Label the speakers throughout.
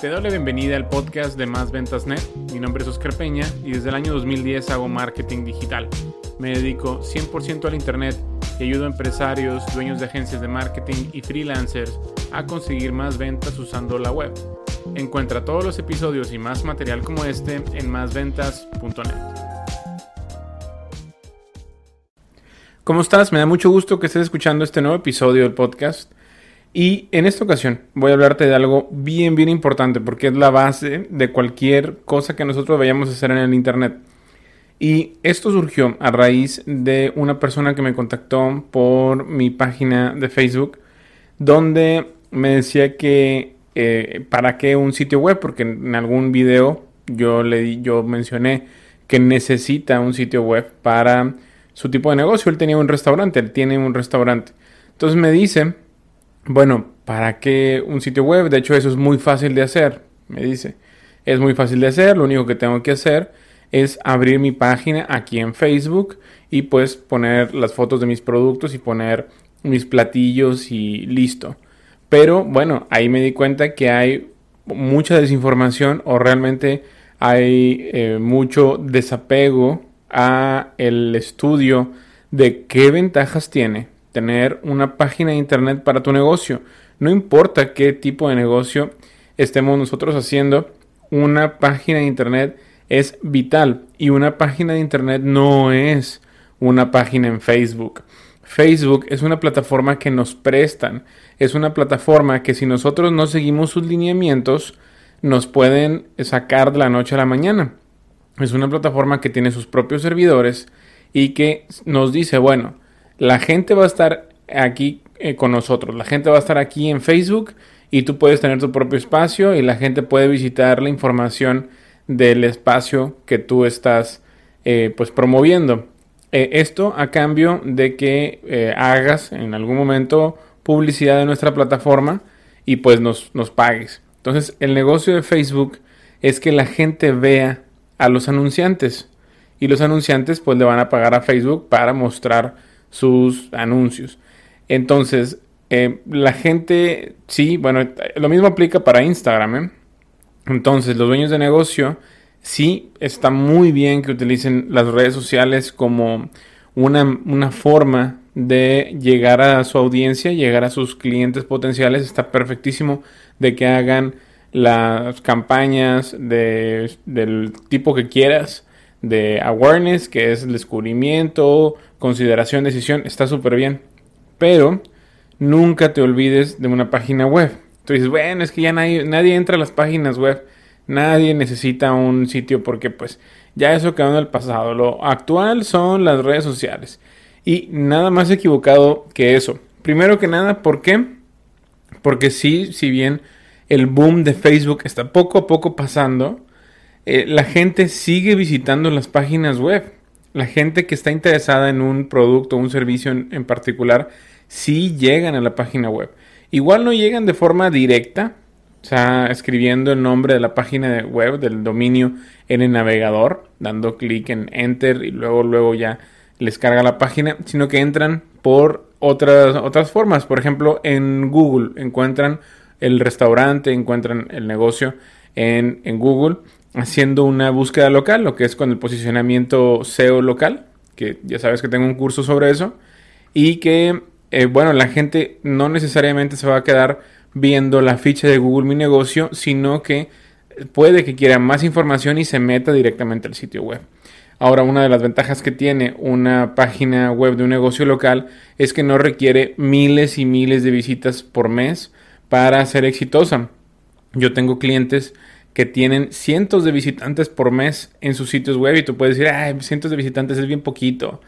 Speaker 1: Te doy la bienvenida al podcast de Más Ventas Net. Mi nombre es Oscar Peña y desde el año 2010 hago marketing digital. Me dedico 100% al Internet y ayudo a empresarios, dueños de agencias de marketing y freelancers a conseguir más ventas usando la web. Encuentra todos los episodios y más material como este en másventas.net. ¿Cómo estás? Me da mucho gusto que estés escuchando este nuevo episodio del podcast. Y en esta ocasión voy a hablarte de algo bien, bien importante porque es la base de cualquier cosa que nosotros vayamos a hacer en el Internet. Y esto surgió a raíz de una persona que me contactó por mi página de Facebook, donde me decía que eh, para qué un sitio web, porque en algún video yo le yo mencioné que necesita un sitio web para su tipo de negocio. Él tenía un restaurante, él tiene un restaurante. Entonces me dice, bueno, ¿para qué un sitio web? De hecho, eso es muy fácil de hacer, me dice. Es muy fácil de hacer, lo único que tengo que hacer es abrir mi página aquí en Facebook y pues poner las fotos de mis productos y poner mis platillos y listo. Pero bueno, ahí me di cuenta que hay mucha desinformación o realmente hay eh, mucho desapego a el estudio de qué ventajas tiene tener una página de internet para tu negocio. No importa qué tipo de negocio estemos nosotros haciendo, una página de internet es vital y una página de internet no es una página en Facebook. Facebook es una plataforma que nos prestan, es una plataforma que si nosotros no seguimos sus lineamientos nos pueden sacar de la noche a la mañana. Es una plataforma que tiene sus propios servidores y que nos dice, bueno, la gente va a estar aquí eh, con nosotros, la gente va a estar aquí en Facebook y tú puedes tener tu propio espacio y la gente puede visitar la información del espacio que tú estás eh, pues promoviendo. Eh, esto a cambio de que hagas en algún momento publicidad de nuestra plataforma y pues nos, nos pagues. Entonces el negocio de Facebook es que la gente vea a los anunciantes. Y los anunciantes pues le van a pagar a Facebook para mostrar sus anuncios. Entonces, eh, la gente, sí, bueno, lo mismo aplica para Instagram. ¿eh? Entonces, los dueños de negocio, sí, está muy bien que utilicen las redes sociales como una, una forma de llegar a su audiencia, llegar a sus clientes potenciales. Está perfectísimo de que hagan las campañas de, del tipo que quieras, de awareness, que es el descubrimiento, consideración, decisión, está súper bien. Pero nunca te olvides de una página web. Tú dices, bueno, es que ya nadie, nadie entra a las páginas web, nadie necesita un sitio porque pues ya eso quedó en el pasado. Lo actual son las redes sociales. Y nada más equivocado que eso. Primero que nada, ¿por qué? Porque sí, si bien el boom de Facebook está poco a poco pasando, eh, la gente sigue visitando las páginas web. La gente que está interesada en un producto o un servicio en, particular, sí llegan a la página web. Igual no llegan de forma directa, o sea, escribiendo el nombre de la página web, del dominio en el navegador, dando clic en Enter y luego, luego ya les carga la página, sino que entran por otras, otras formas. Por ejemplo, en Google encuentran el restaurante, encuentran el negocio en, Google haciendo una búsqueda local, lo que es con el posicionamiento SEO local, que ya sabes que tengo un curso sobre eso, y que, eh, bueno, la gente no necesariamente se va a quedar viendo la ficha de Google Mi Negocio, sino que puede que quiera más información y se meta directamente al sitio web. Ahora, una de las ventajas que tiene una página web de un negocio local es que no requiere miles y miles de visitas por mes para ser exitosa. Yo tengo clientes que tienen cientos de visitantes por mes en sus sitios web y tú puedes decir, ay, cientos de visitantes es bien poquito.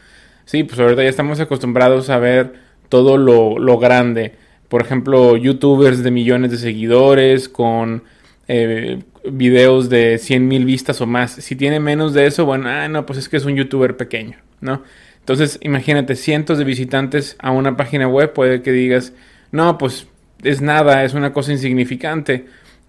Speaker 1: Sí, pues ahorita ya estamos acostumbrados a ver todo lo, grande. Por ejemplo, youtubers de millones de seguidores con eh, videos de 100 mil vistas o más. Si tiene menos de eso, bueno, ah, no, pues es que es un youtuber pequeño, ¿no? Entonces, imagínate, cientos de visitantes a una página web, puede que digas, no, pues es nada, es una cosa insignificante.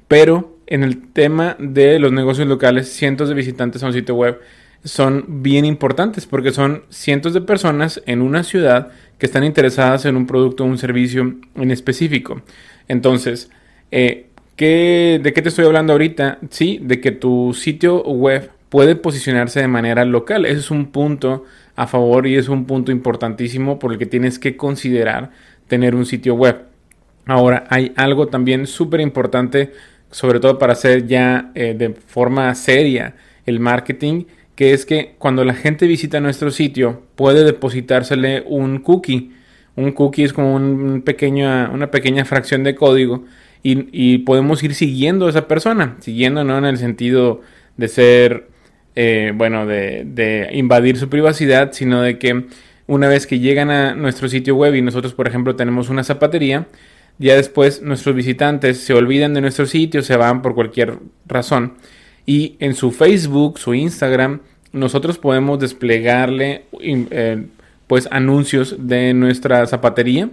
Speaker 1: Pero en el tema de los negocios locales, cientos de visitantes a un sitio web son bien importantes porque son cientos de personas en una ciudad que están interesadas en un producto o un servicio en específico. Entonces, eh, ¿Qué, ¿De qué te estoy hablando ahorita? Sí, de que tu sitio web puede posicionarse de manera local. Ese es un punto a favor y es un punto importantísimo por el que tienes que considerar tener un sitio web. Ahora, hay algo también súper importante, sobre todo para hacer ya eh, de forma seria el marketing, que es que cuando la gente visita nuestro sitio puede depositársele un cookie. Un cookie es como un pequeño, una pequeña fracción de código y, podemos ir siguiendo a esa persona, siguiendo no en el sentido de ser, eh, bueno, de, de invadir su privacidad, sino de que una vez que llegan a nuestro sitio web y nosotros, por ejemplo, tenemos una zapatería, ya después nuestros visitantes se olvidan de nuestro sitio, se van por cualquier razón. Y en su Facebook, su Instagram, nosotros podemos desplegarle eh, pues anuncios de nuestra zapatería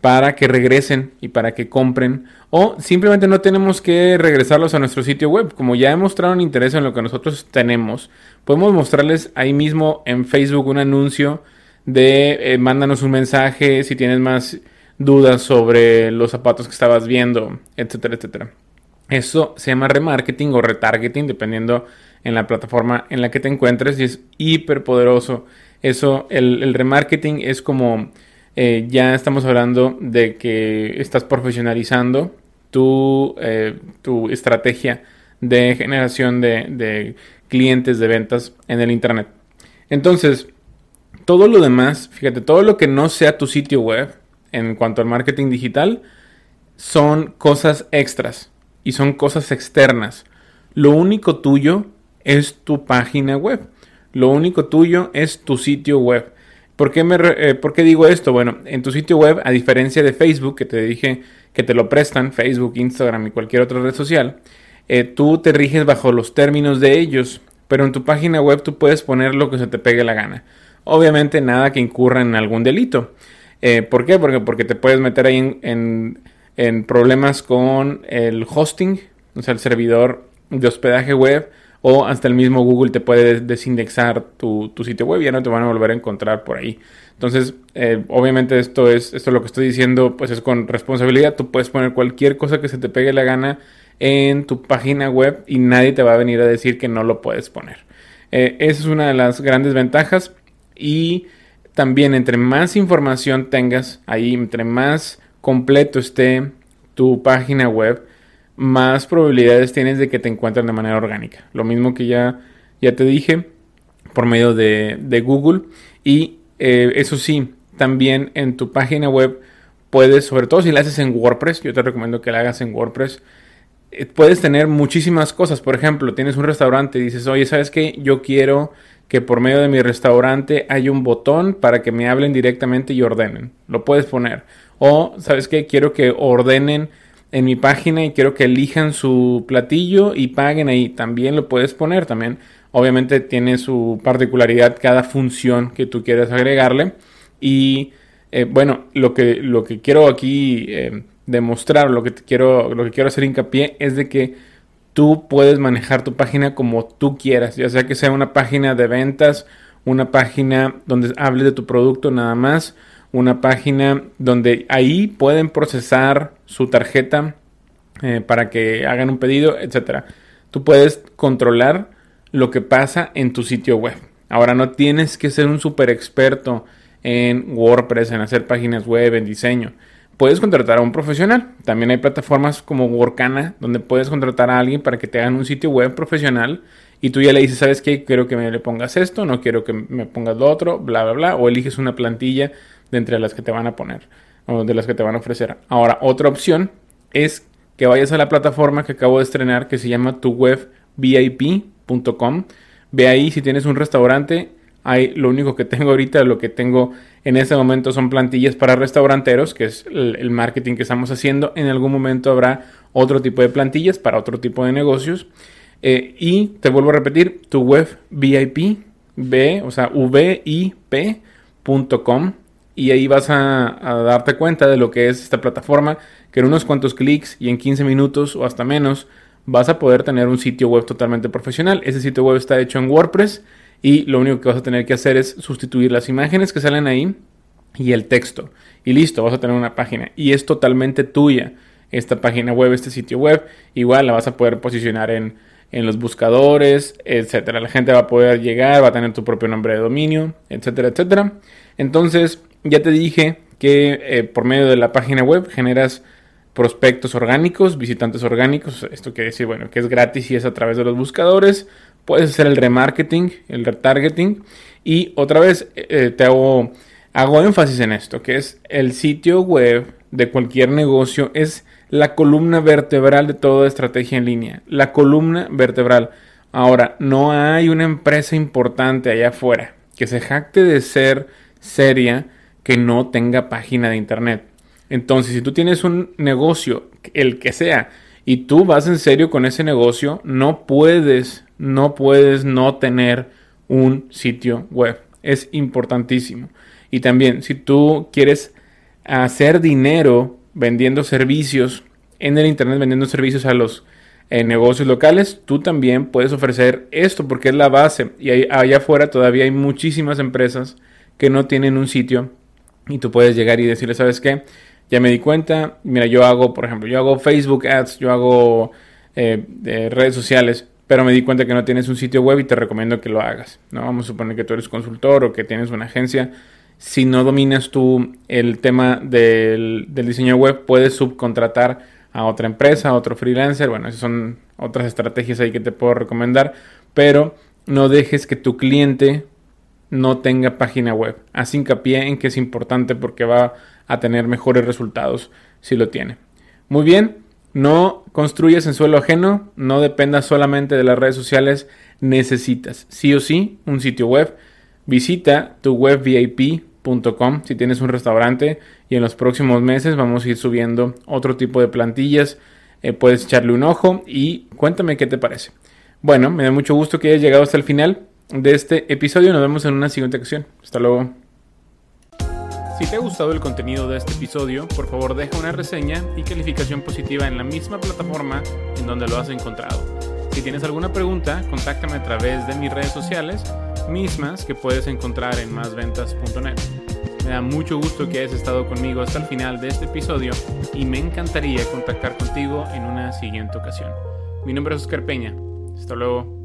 Speaker 1: para que regresen y para que compren. O simplemente no tenemos que regresarlos a nuestro sitio web. Como ya un interés en lo que nosotros tenemos, podemos mostrarles ahí mismo en Facebook un anuncio de eh, mándanos un mensaje si tienes más dudas sobre los zapatos que estabas viendo, etcétera, etcétera. Eso se llama remarketing o retargeting, dependiendo en la plataforma en la que te encuentres, y es hiper poderoso. Eso, el, remarketing es como eh, ya estamos hablando de que estás profesionalizando tu, eh, tu estrategia de generación de, de clientes de ventas en el Internet. Entonces, todo lo demás, fíjate, todo lo que no sea tu sitio web en cuanto al marketing digital son cosas extras y son cosas externas. Lo único tuyo es tu página web. Lo único tuyo es tu sitio web. ¿Por qué, me, eh, ¿Por qué, digo esto? Bueno, en tu sitio web, a diferencia de Facebook, que te dije que te lo prestan, Facebook, Instagram y cualquier otra red social, eh, tú te riges bajo los términos de ellos, pero en tu página web tú puedes poner lo que se te pegue la gana. Obviamente nada que incurra en algún delito. Eh, ¿Por qué? Porque, porque te puedes meter ahí en, en, problemas con el hosting, o sea, el servidor de hospedaje web, o hasta el mismo Google te puede desindexar tu, tu sitio web y ya no te van a volver a encontrar por ahí. Entonces, eh, obviamente esto es, esto lo que estoy diciendo, pues es con responsabilidad. Tú puedes poner cualquier cosa que se te pegue la gana en tu página web y nadie te va a venir a decir que no lo puedes poner. Eh, esa es una de las grandes ventajas y también entre más información tengas ahí, entre más completo esté tu página web, más probabilidades tienes de que te encuentren de manera orgánica. Lo mismo que ya, ya te dije por medio de, Google. Y eh, eso sí, también en tu página web puedes, sobre todo si la haces en WordPress, yo te recomiendo que la hagas en WordPress, eh, puedes tener muchísimas cosas. Por ejemplo, tienes un restaurante y dices, oye, ¿sabes qué? Yo quiero que por medio de mi restaurante hay un botón para que me hablen directamente y ordenen. Lo puedes poner. O, ¿sabes qué? Quiero que ordenen en mi página y quiero que elijan su platillo y paguen ahí. También lo puedes poner. También, obviamente, tiene su particularidad cada función que tú quieras agregarle. Y eh, bueno, lo que, lo que quiero aquí eh, demostrar, lo que, quiero, lo que quiero hacer hincapié es de que tú puedes manejar tu página como tú quieras, ya sea que sea una página de ventas, una página donde hable de tu producto nada más, una página donde ahí pueden procesar su tarjeta eh, para que hagan un pedido, etcétera. Tú puedes controlar lo que pasa en tu sitio web. Ahora no tienes que ser un super experto en WordPress, en hacer páginas web, en diseño puedes contratar a un profesional. También hay plataformas como Workana donde puedes contratar a alguien para que te hagan un sitio web profesional y tú ya le dices, ¿sabes qué? Quiero que me le pongas esto, no quiero que me pongas lo otro, bla, bla, bla. O eliges una plantilla de entre las que te van a poner o de las que te van a ofrecer. Ahora, otra opción es que vayas a la plataforma que acabo de estrenar que se llama tuwebvip.com. Ve ahí si tienes un restaurante hay, lo único que tengo ahorita, lo que tengo en este momento son plantillas para restauranteros, que es el, marketing que estamos haciendo. En algún momento habrá otro tipo de plantillas para otro tipo de negocios. Eh, y te vuelvo a repetir, tu web VIP, B, o sea, vip.com. Y ahí vas a, a, darte cuenta de lo que es esta plataforma, que en unos cuantos clics y en 15 minutos o hasta menos vas a poder tener un sitio web totalmente profesional. Ese sitio web está hecho en WordPress y lo único que vas a tener que hacer es sustituir las imágenes que salen ahí y el texto. Y listo, vas a tener una página. Y es totalmente tuya. esta página web, este sitio web. Igual la vas a poder posicionar en, en los buscadores, etcétera. La gente va a poder llegar, va a tener tu propio nombre de dominio, etcétera, etcétera. Entonces, ya te dije que eh, por medio de la página web generas prospectos orgánicos, visitantes orgánicos. Esto quiere decir, bueno, que es gratis y es a través de los buscadores. Puedes hacer el remarketing, el retargeting. Y otra vez eh, te hago, hago énfasis en esto, que es el sitio web de cualquier negocio es la columna vertebral de toda estrategia en línea. La columna vertebral. Ahora, no hay una empresa importante allá afuera que se jacte de ser seria que no tenga página de internet. Entonces, si tú tienes un negocio, el que sea, y tú vas en serio con ese negocio, no puedes, no puedes no tener un sitio web. Es importantísimo. Y también, si tú quieres hacer dinero vendiendo servicios en el internet, vendiendo servicios a los eh, negocios locales, tú también puedes ofrecer esto porque es la base. Y allá afuera todavía hay muchísimas empresas que no tienen un sitio y tú puedes llegar y decirle, ¿sabes qué? Ya me di cuenta, mira, yo hago, por ejemplo, yo hago Facebook Ads, yo hago eh, redes sociales, pero me di cuenta que no tienes un sitio web y te recomiendo que lo hagas. ¿no? Vamos a suponer que tú eres consultor o que tienes una agencia. Si no dominas tú el tema del, del diseño web, puedes subcontratar a otra empresa, a otro freelancer. Bueno, esas son otras estrategias ahí que te puedo recomendar, pero no dejes que tu cliente no tenga página web. Haz hincapié en que es importante porque va a tener mejores resultados si lo tiene. Muy bien, no construyes en suelo ajeno, no dependas solamente de las redes sociales, necesitas sí o sí un sitio web. Visita tu webvip.com si tienes un restaurante y en los próximos meses vamos a ir subiendo otro tipo de plantillas. Eh, puedes echarle un ojo y cuéntame qué te parece. Bueno, me da mucho gusto que hayas llegado hasta el final de este episodio. Nos vemos en una siguiente ocasión. Hasta luego. Si te ha gustado el contenido de este episodio, por favor deja una reseña y calificación positiva en la misma plataforma en donde lo has encontrado. Si tienes alguna pregunta, contáctame a través de mis redes sociales, mismas que puedes encontrar en másventas.net. Me da mucho gusto que hayas estado conmigo hasta el final de este episodio y me encantaría contactar contigo en una siguiente ocasión. Mi nombre es Oscar Peña. Hasta luego.